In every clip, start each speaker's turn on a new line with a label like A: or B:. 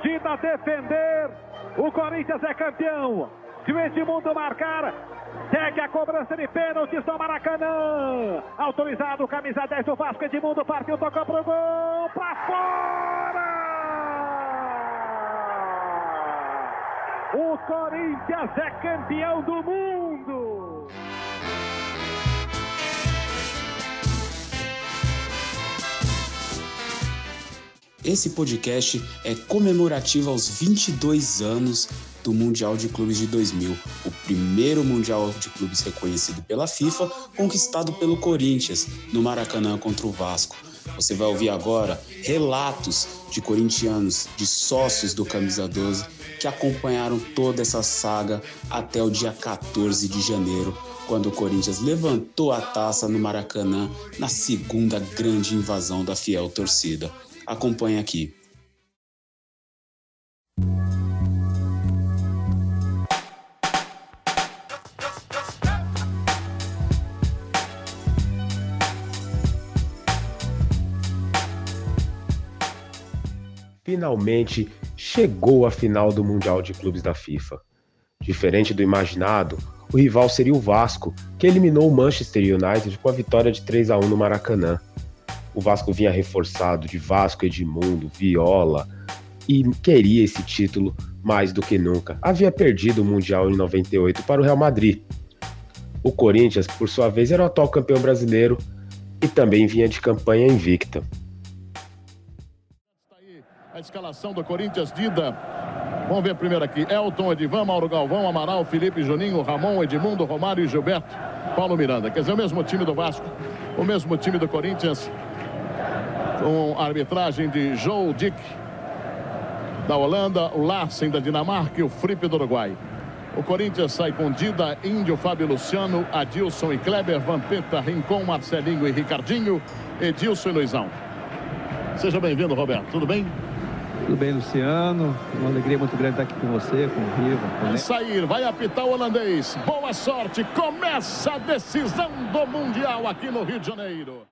A: bandida defender. O Corinthians é campeão. Se o Edmundo marcar, segue a cobrança de pênaltis no Maracanã. Autorizado, camisa 10 do Vasco. Edmundo partiu, tocou pro gol. Pra fora! O Corinthians é campeão do mundo!
B: Esse podcast é comemorativo aos 22 anos do Mundial de Clubes de 2000, o primeiro Mundial de Clubes reconhecido pela FIFA, conquistado pelo Corinthians no Maracanã contra o Vasco. Você vai ouvir agora relatos de corintianos, de sócios do Camisa 12, que acompanharam toda essa saga até o dia 14 de janeiro, quando o Corinthians levantou a taça no Maracanã na segunda grande invasão da fiel torcida. Acompanhe aqui.
C: Finalmente chegou a final do Mundial de Clubes da FIFA. Diferente do imaginado, o rival seria o Vasco, que eliminou o Manchester United com a vitória de 3 a 1 no Maracanã. O Vasco vinha reforçado de Vasco, Edmundo, Viola e queria esse título mais do que nunca. Havia perdido o Mundial em 98 para o Real Madrid. O Corinthians, por sua vez, era o atual campeão brasileiro e também vinha de campanha invicta.
D: A escalação do Corinthians, Dida. Vamos ver primeiro aqui. Elton, Edivan, Mauro Galvão, Amaral, Felipe, Juninho, Ramon, Edmundo, Romário e Gilberto. Paulo Miranda. Quer dizer, o mesmo time do Vasco, o mesmo time do Corinthians, com a arbitragem de Joe Dick da Holanda, o Larsen da Dinamarca e o Fripe do Uruguai. O Corinthians sai com Dida, Índio, Fábio Luciano, Adilson e Kleber, Vampeta, Rincon, Marcelinho e Ricardinho, Edilson e Luizão. Seja bem-vindo, Roberto. Tudo bem?
E: Tudo bem, Luciano? Uma alegria muito grande estar aqui com você, com o Riva.
D: Vai sair, vai apitar o holandês. Boa sorte. Começa a decisão do Mundial aqui no Rio de Janeiro.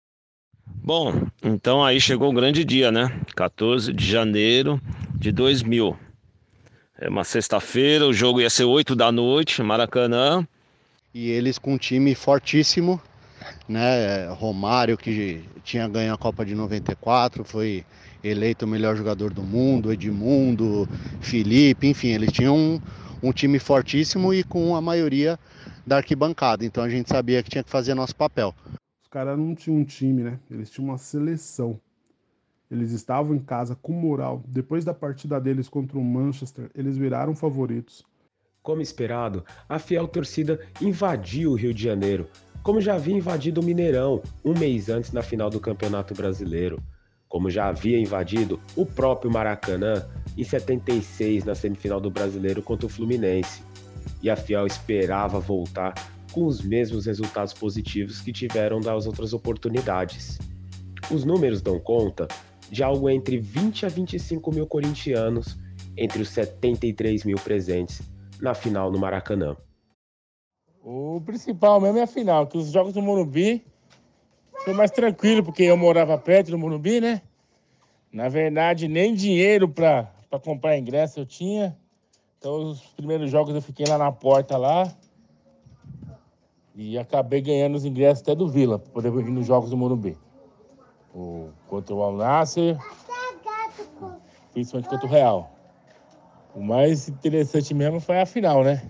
F: Bom, então aí chegou o grande dia, né? 14 de janeiro de 2000. É uma sexta-feira, o jogo ia ser 8 da noite, Maracanã.
G: E eles com um time fortíssimo, né? Romário, que tinha ganho a Copa de 94, foi eleito o melhor jogador do mundo, Edmundo, Felipe, enfim, eles tinham um, um time fortíssimo e com a maioria da arquibancada. Então a gente sabia que tinha que fazer nosso papel.
H: Os caras não tinham um time, né? Eles tinham uma seleção. Eles estavam em casa com moral. Depois da partida deles contra o Manchester, eles viraram favoritos.
C: Como esperado, a fiel torcida invadiu o Rio de Janeiro, como já havia invadido o Mineirão um mês antes na final do Campeonato Brasileiro, como já havia invadido o próprio Maracanã em 76 na semifinal do Brasileiro contra o Fluminense. E a fiel esperava voltar com os mesmos resultados positivos que tiveram das outras oportunidades. Os números dão conta de algo entre 20 a 25 mil corintianos entre os 73 mil presentes na final no Maracanã.
I: O principal mesmo é a final, que os jogos do Morumbi foi mais tranquilo, porque eu morava perto do Morumbi, né? Na verdade, nem dinheiro para comprar ingresso eu tinha. Então, os primeiros jogos eu fiquei lá na porta lá. E acabei ganhando os ingressos até do Vila, para poder vir nos jogos do Morumbi. O, contra o Al-Nasser, principalmente contra o Real. O mais interessante mesmo foi a final, né?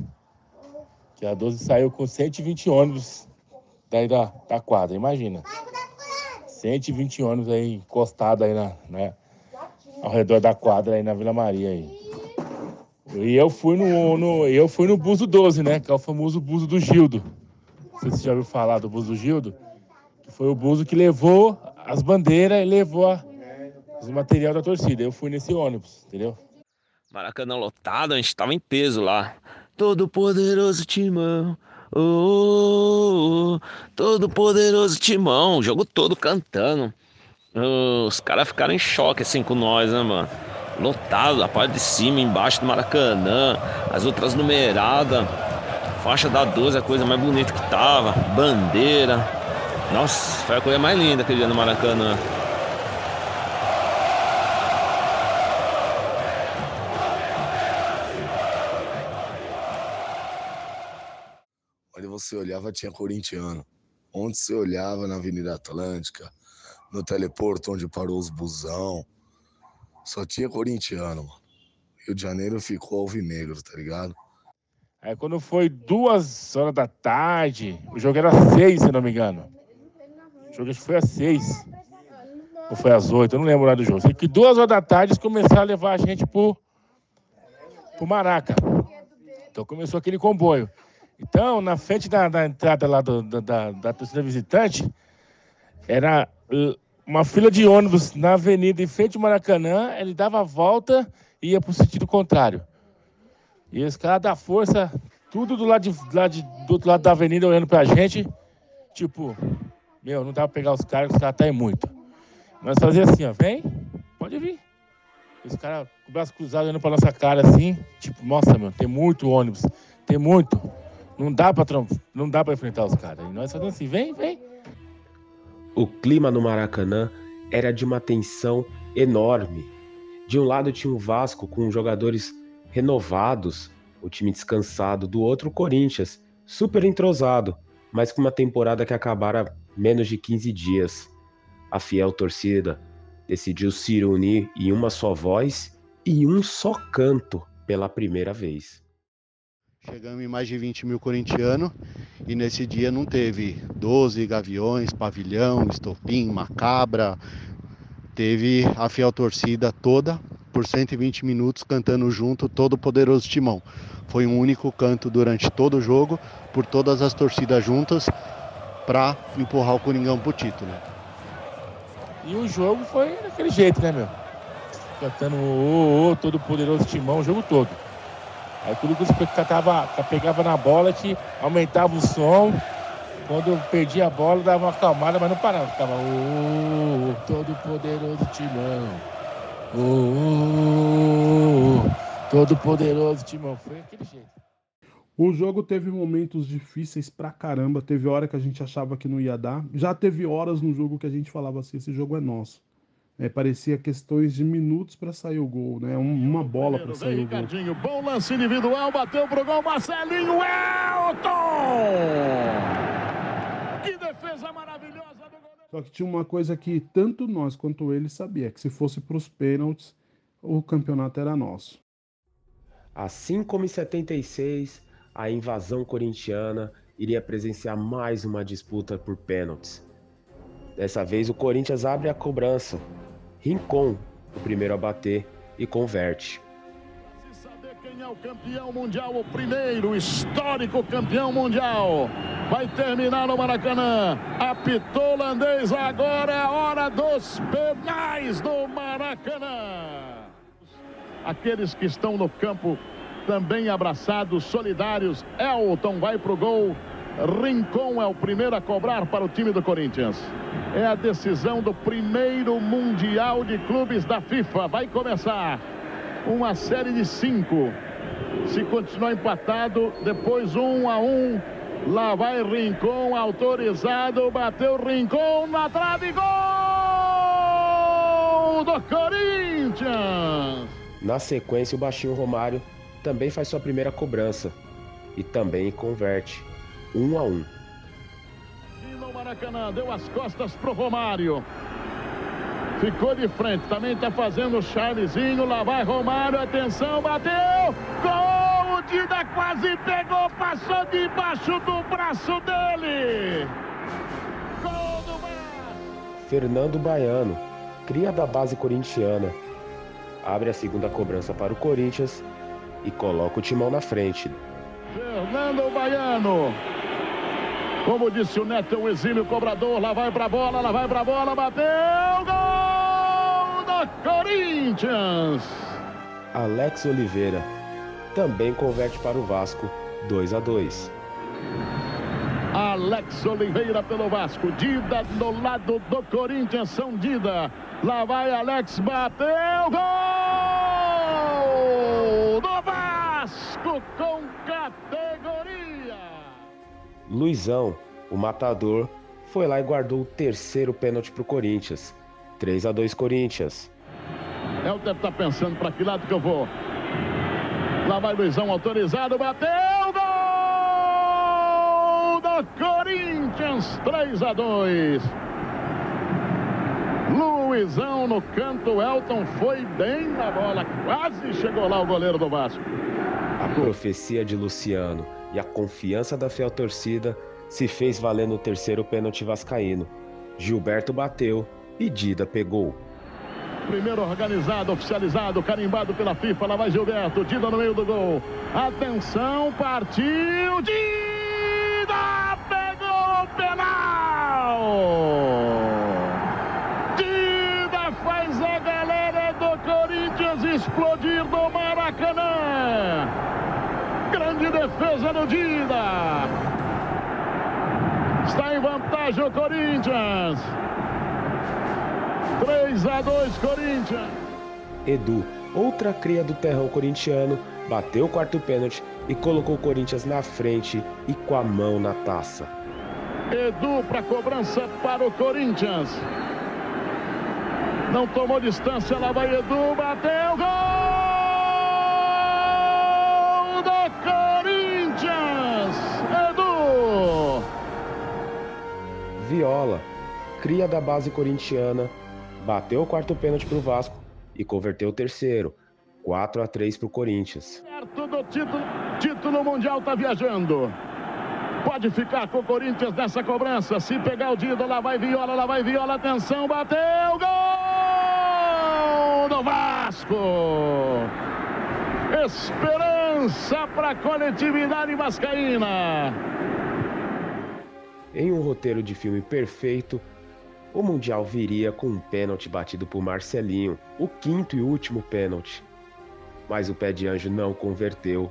I: Que a 12 saiu com 120 ônibus daí da, da quadra, imagina. 120 ônibus aí encostados aí na, né? Ao redor da quadra aí na Vila Maria aí. E eu fui no, no, eu fui no Buzo 12, né? Que é o famoso Buzo do Gildo. Não sei se você já ouviu falar do Buzo do Gildo. Que foi o Buzo que levou as bandeiras e levou a, os material da torcida. Eu fui nesse ônibus, entendeu?
F: Maracanã lotado, a gente tava em peso lá. Todo poderoso timão. Oh, oh, oh, todo poderoso timão. O jogo todo cantando. Oh, os caras ficaram em choque assim com nós, né, mano? Lotado, a parte de cima, embaixo do Maracanã, as outras numeradas. Faixa da 12, a coisa mais bonita que tava. Bandeira. Nossa, foi a coisa mais linda aquele dia no Maracanã.
J: Onde você olhava tinha corintiano. Onde você olhava na Avenida Atlântica, no teleporto onde parou os busão. Só tinha corintiano, mano. Rio de Janeiro ficou alvinegro, tá ligado?
I: Aí quando foi duas horas da tarde, o jogo era seis, se não me engano. O jogo foi às seis. Ou foi às oito, eu não lembro lá do jogo. Sei que duas horas da tarde eles começaram a levar a gente pro, pro Maraca. Então começou aquele comboio. Então, na frente da, da entrada lá do, da, da, da torcida visitante, era uh, uma fila de ônibus na avenida em frente ao Maracanã, ele dava a volta e ia para o sentido contrário. E os caras da força, tudo do lado, de, de, do outro lado da avenida olhando pra gente, tipo, meu, não dá pra pegar os caras, os caras tá aí muito. Nós fazia assim, ó, vem, pode vir. E os caras com o braço cruzado olhando pra nossa cara assim, tipo, nossa, meu, tem muito ônibus, tem muito. Não dá pra, não dá pra enfrentar os caras. E nós fazendo assim, vem, vem.
C: O clima no Maracanã era de uma tensão enorme. De um lado tinha o Vasco com jogadores renovados, o time descansado, do outro Corinthians, super entrosado, mas com uma temporada que acabara menos de 15 dias. A fiel torcida decidiu se unir em uma só voz e um só canto pela primeira vez.
G: Chegamos em mais de 20 mil corintianos e nesse dia não teve 12 gaviões, pavilhão, estopim, macabra. Teve a fiel torcida toda por 120 minutos cantando junto todo o poderoso timão. Foi um único canto durante todo o jogo, por todas as torcidas juntas, para empurrar o Coringão pro título.
I: E o jogo foi daquele jeito, né, meu? Cantando o, o, todo poderoso timão o jogo todo. Aí tudo que você cantava, pegava na bola, te aumentava o som. Quando perdia a bola, dava uma acalmada, mas não parava. Ficava, o, todo poderoso timão. Oh, oh, oh, todo poderoso Timão. Foi aquele jeito.
H: O jogo teve momentos difíceis pra caramba. Teve hora que a gente achava que não ia dar. Já teve horas no jogo que a gente falava assim: esse jogo é nosso. É, parecia questões de minutos para sair o gol, né? uma bola para sair o gol.
D: Ricardinho, bom lance individual, bateu pro gol, Marcelinho Elton! Que defesa maravilhosa!
H: Só que tinha uma coisa que tanto nós quanto ele sabia, que se fosse para os pênaltis, o campeonato era nosso.
C: Assim como em 76, a invasão corintiana iria presenciar mais uma disputa por pênaltis. Dessa vez o Corinthians abre a cobrança. Rincon, o primeiro a bater e converte.
D: Quem é o campeão mundial, o primeiro histórico campeão mundial, vai terminar no Maracanã. Apitou holandês, agora é a hora dos penais do Maracanã. Aqueles que estão no campo também abraçados, solidários. Elton vai pro gol. Rincon é o primeiro a cobrar para o time do Corinthians. É a decisão do primeiro Mundial de Clubes da FIFA. Vai começar uma série de cinco. Se continuar empatado, depois um a um. Lá vai Rincon, autorizado, bateu Rincon na trave, gol do Corinthians!
C: Na sequência, o baixinho Romário também faz sua primeira cobrança e também converte, um a um.
D: E no Maracanã, deu as costas pro Romário. Ficou de frente, também está fazendo o Charlezinho, lá vai Romário, atenção, bateu, gol, o Dida quase pegou, passou debaixo do braço dele. Gol do.
C: Fernando Baiano, cria da base corintiana, abre a segunda cobrança para o Corinthians e coloca o timão na frente.
D: Fernando Baiano. Como disse o Neto, é um exílio cobrador. Lá vai pra bola, lá vai pra bola, bateu! Gol do Corinthians!
C: Alex Oliveira também converte para o Vasco 2 a 2.
D: Alex Oliveira pelo Vasco. Dida do lado do Corinthians, São Dida. Lá vai Alex, bateu, gol do Vasco com categoria.
C: Luizão, o matador, foi lá e guardou o terceiro pênalti para o Corinthians. 3 a 2 Corinthians.
D: Helder tá pensando para que lado que eu vou. Lá vai Luizão autorizado, bateu, gol do Corinthians, 3 a 2. Luizão no canto, Elton foi bem na bola, quase chegou lá o goleiro do Vasco.
C: A profecia de Luciano e a confiança da fiel torcida se fez valer no terceiro pênalti vascaíno. Gilberto bateu e Dida pegou.
D: Primeiro organizado, oficializado, carimbado pela FIFA. Lá vai Gilberto, Dida no meio do gol. Atenção, partiu, Dida pegou o penal! Dida faz a galera do Corinthians explodir do Maracanã. Grande defesa do Dida. Está em vantagem o Corinthians. 3 a 2 Corinthians.
C: Edu, outra cria do terrão corintiano, bateu o quarto pênalti e colocou o Corinthians na frente e com a mão na taça.
D: Edu para cobrança para o Corinthians. Não tomou distância, lá vai Edu, bateu, gol do Corinthians! Edu!
C: Viola, cria da base corintiana, bateu o quarto pênalti para o Vasco e converteu o terceiro, 4 a 3 para o Corinthians.
D: Perto do título, título mundial tá viajando. Pode ficar com o Corinthians nessa cobrança. Se pegar o Dido, lá vai Viola, lá vai Viola, atenção, bateu, gol do Vasco! Esperança para a coletividade vascaína.
C: Em um roteiro de filme perfeito, o Mundial viria com um pênalti batido por Marcelinho, o quinto e último pênalti. Mas o pé de anjo não converteu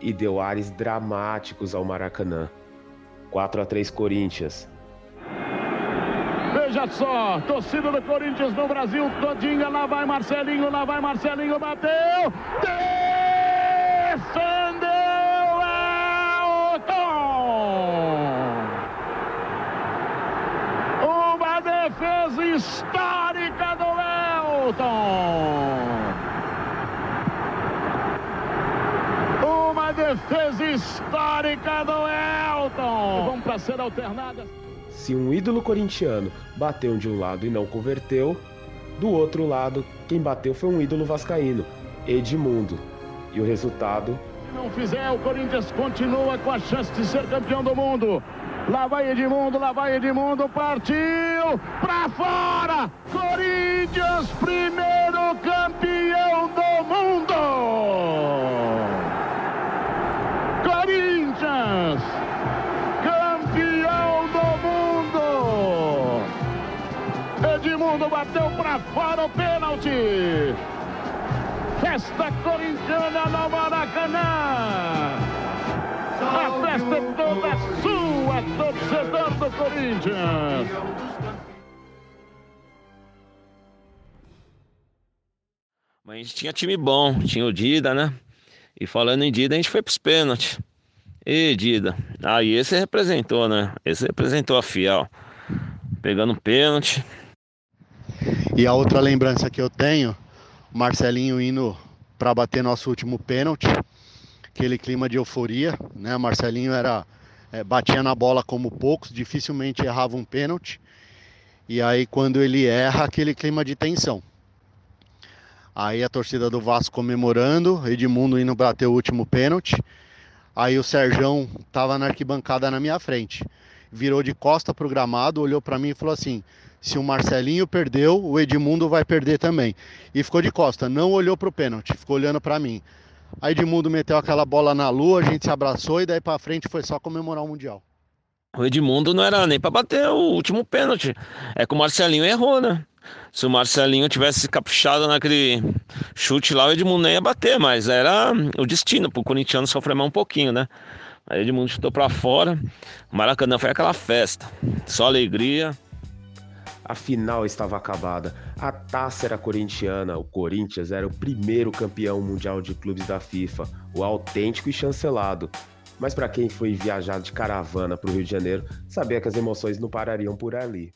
C: e deu ares dramáticos ao Maracanã. 4 a 3 Corinthians.
D: Veja só, torcida do Corinthians no Brasil todinha, lá vai Marcelinho, lá vai Marcelinho, bateu, defendeu Elton! Uma defesa histórica do Elton! Uma defesa histórica do Elton! Vamos para ser alternada.
C: Se um ídolo corintiano bateu de um lado e não converteu, do outro lado, quem bateu foi um ídolo vascaíno, Edmundo. E o resultado?
D: Se não fizer, o Corinthians continua com a chance de ser campeão do mundo. Lá vai Edmundo, lá vai Edmundo, partiu pra fora! Corinthians, primeiro campeão do mundo! Corinthians, campeão do mundo! Edmundo bateu pra fora o pênalti! Festa corintiana no Maracanã! A festa é toda sua, torcedor do Corinthians!
F: Mas a gente tinha time bom, tinha o Dida, né? E falando em Dida, a gente foi pros pênaltis. E Dida, aí esse representou, né? Esse representou a Fiel. Pegando pênalti.
G: E a outra lembrança que eu tenho, Marcelinho indo para bater nosso último pênalti, aquele clima de euforia, né? Marcelinho era é, batia na bola como poucos, dificilmente errava um pênalti. E aí quando ele erra, aquele clima de tensão. Aí a torcida do Vasco comemorando, Edmundo indo bater o último pênalti. Aí o Serjão tava na arquibancada na minha frente. Virou de costa pro gramado, olhou para mim e falou assim: "Se o Marcelinho perdeu, o Edmundo vai perder também". E ficou de costa, não olhou pro pênalti, ficou olhando para mim. Aí Edmundo meteu aquela bola na lua, a gente se abraçou e daí para frente foi só comemorar o mundial.
F: O Edmundo não era nem para bater o último pênalti. É que o Marcelinho errou, né? Se o Marcelinho tivesse caprichado naquele chute lá, o Edmundo nem ia bater, mas era o destino pro corintiano sofrer mais um pouquinho, né? Aí o Edmundo chutou pra fora. Maracanã foi aquela festa. Só alegria.
C: A final estava acabada. A taça era corintiana. O Corinthians era o primeiro campeão mundial de clubes da FIFA, o autêntico e chancelado. Mas para quem foi viajar de caravana para o Rio de Janeiro, sabia que as emoções não parariam por ali.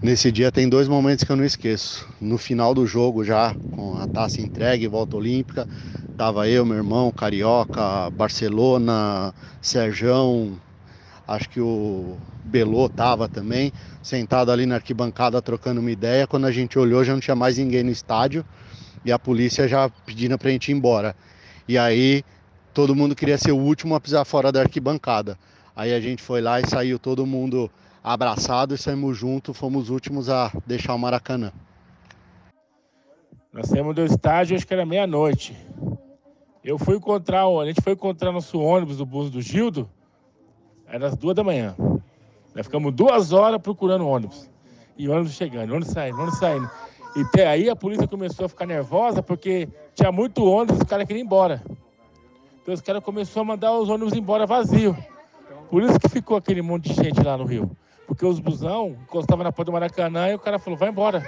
G: Nesse dia tem dois momentos que eu não esqueço. No final do jogo, já com a taça entregue, volta olímpica, tava eu, meu irmão, Carioca, Barcelona, Serjão. acho que o Belô tava também, sentado ali na arquibancada trocando uma ideia. Quando a gente olhou, já não tinha mais ninguém no estádio e a polícia já pedindo pra gente ir embora. E aí todo mundo queria ser o último a pisar fora da arquibancada. Aí a gente foi lá e saiu todo mundo abraçado e saímos juntos, fomos os últimos a deixar o Maracanã.
I: Nós saímos do estádio, acho que era meia-noite. Eu fui encontrar, a gente foi encontrar nosso ônibus do bus do Gildo, era às duas da manhã. Nós ficamos duas horas procurando ônibus. E ônibus chegando, ônibus saindo, ônibus saindo. E até aí a polícia começou a ficar nervosa porque tinha muito ônibus os caras queriam ir embora. Então os caras começaram a mandar os ônibus embora vazio. Por isso que ficou aquele monte de gente lá no Rio. Porque os busão encostavam na porta do Maracanã e o cara falou, vai embora.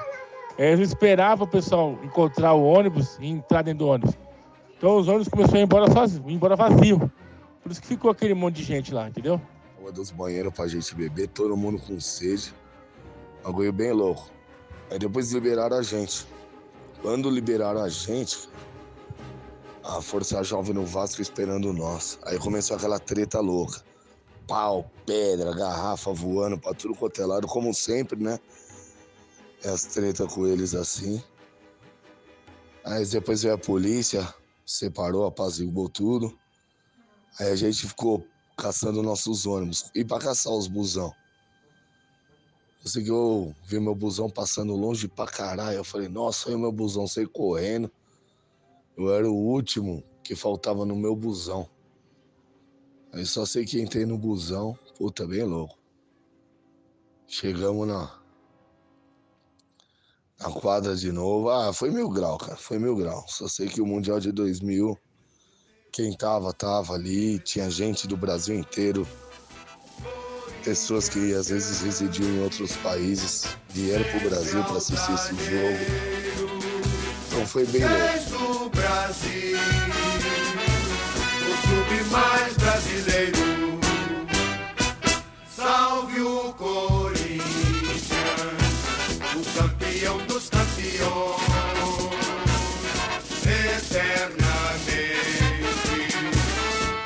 I: Eles esperavam o pessoal encontrar o ônibus e entrar dentro do ônibus. Então os ônibus começaram a ir embora, sozinho, embora vazio. Por isso que ficou aquele monte de gente lá, entendeu?
J: Água dos banheiros pra gente beber, todo mundo com sede. Bagulho bem louco. Aí depois liberaram a gente. Quando liberaram a gente, a Força Jovem no Vasco esperando nós. Aí começou aquela treta louca. Pau, pedra, garrafa voando pra tudo quanto é lado, como sempre, né? As tretas com eles assim. Aí depois veio a polícia, separou, apaziguou tudo. Aí a gente ficou caçando nossos ônibus. E para caçar os busão? Eu vi meu busão passando longe pra caralho. Eu falei, nossa, aí meu busão saí correndo. Eu era o último que faltava no meu busão. Aí só sei que entrei no busão, puta, bem louco. Chegamos na, na quadra de novo. Ah, foi mil grau, cara, foi mil grau. Só sei que o Mundial de 2000, quem tava, tava ali. Tinha gente do Brasil inteiro. Pessoas que às vezes residiam em outros países vieram pro Brasil para assistir esse jogo. Então foi bem louco.
K: o clube mais brasileiro. O Corinthians, o campeão dos campeões. Eternamente,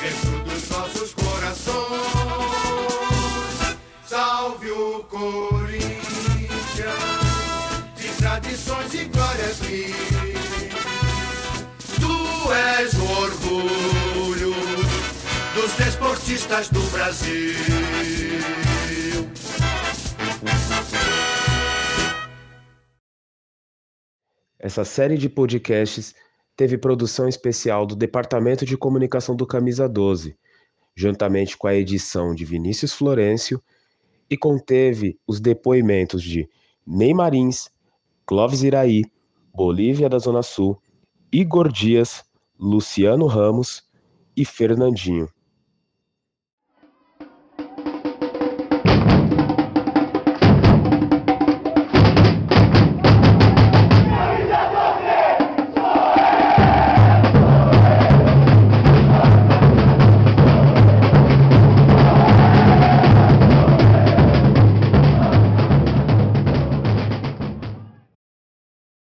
K: dentro dos nossos corações. Salve o Corinthians, de tradições e glórias mil. Tu és o orgulho dos desportistas do Brasil.
C: Essa série de podcasts teve produção especial do Departamento de Comunicação do Camisa 12, juntamente com a edição de Vinícius Florencio, e conteve os depoimentos de Neymarins, Clóvis Iraí, Bolívia da Zona Sul, Igor Dias, Luciano Ramos e Fernandinho.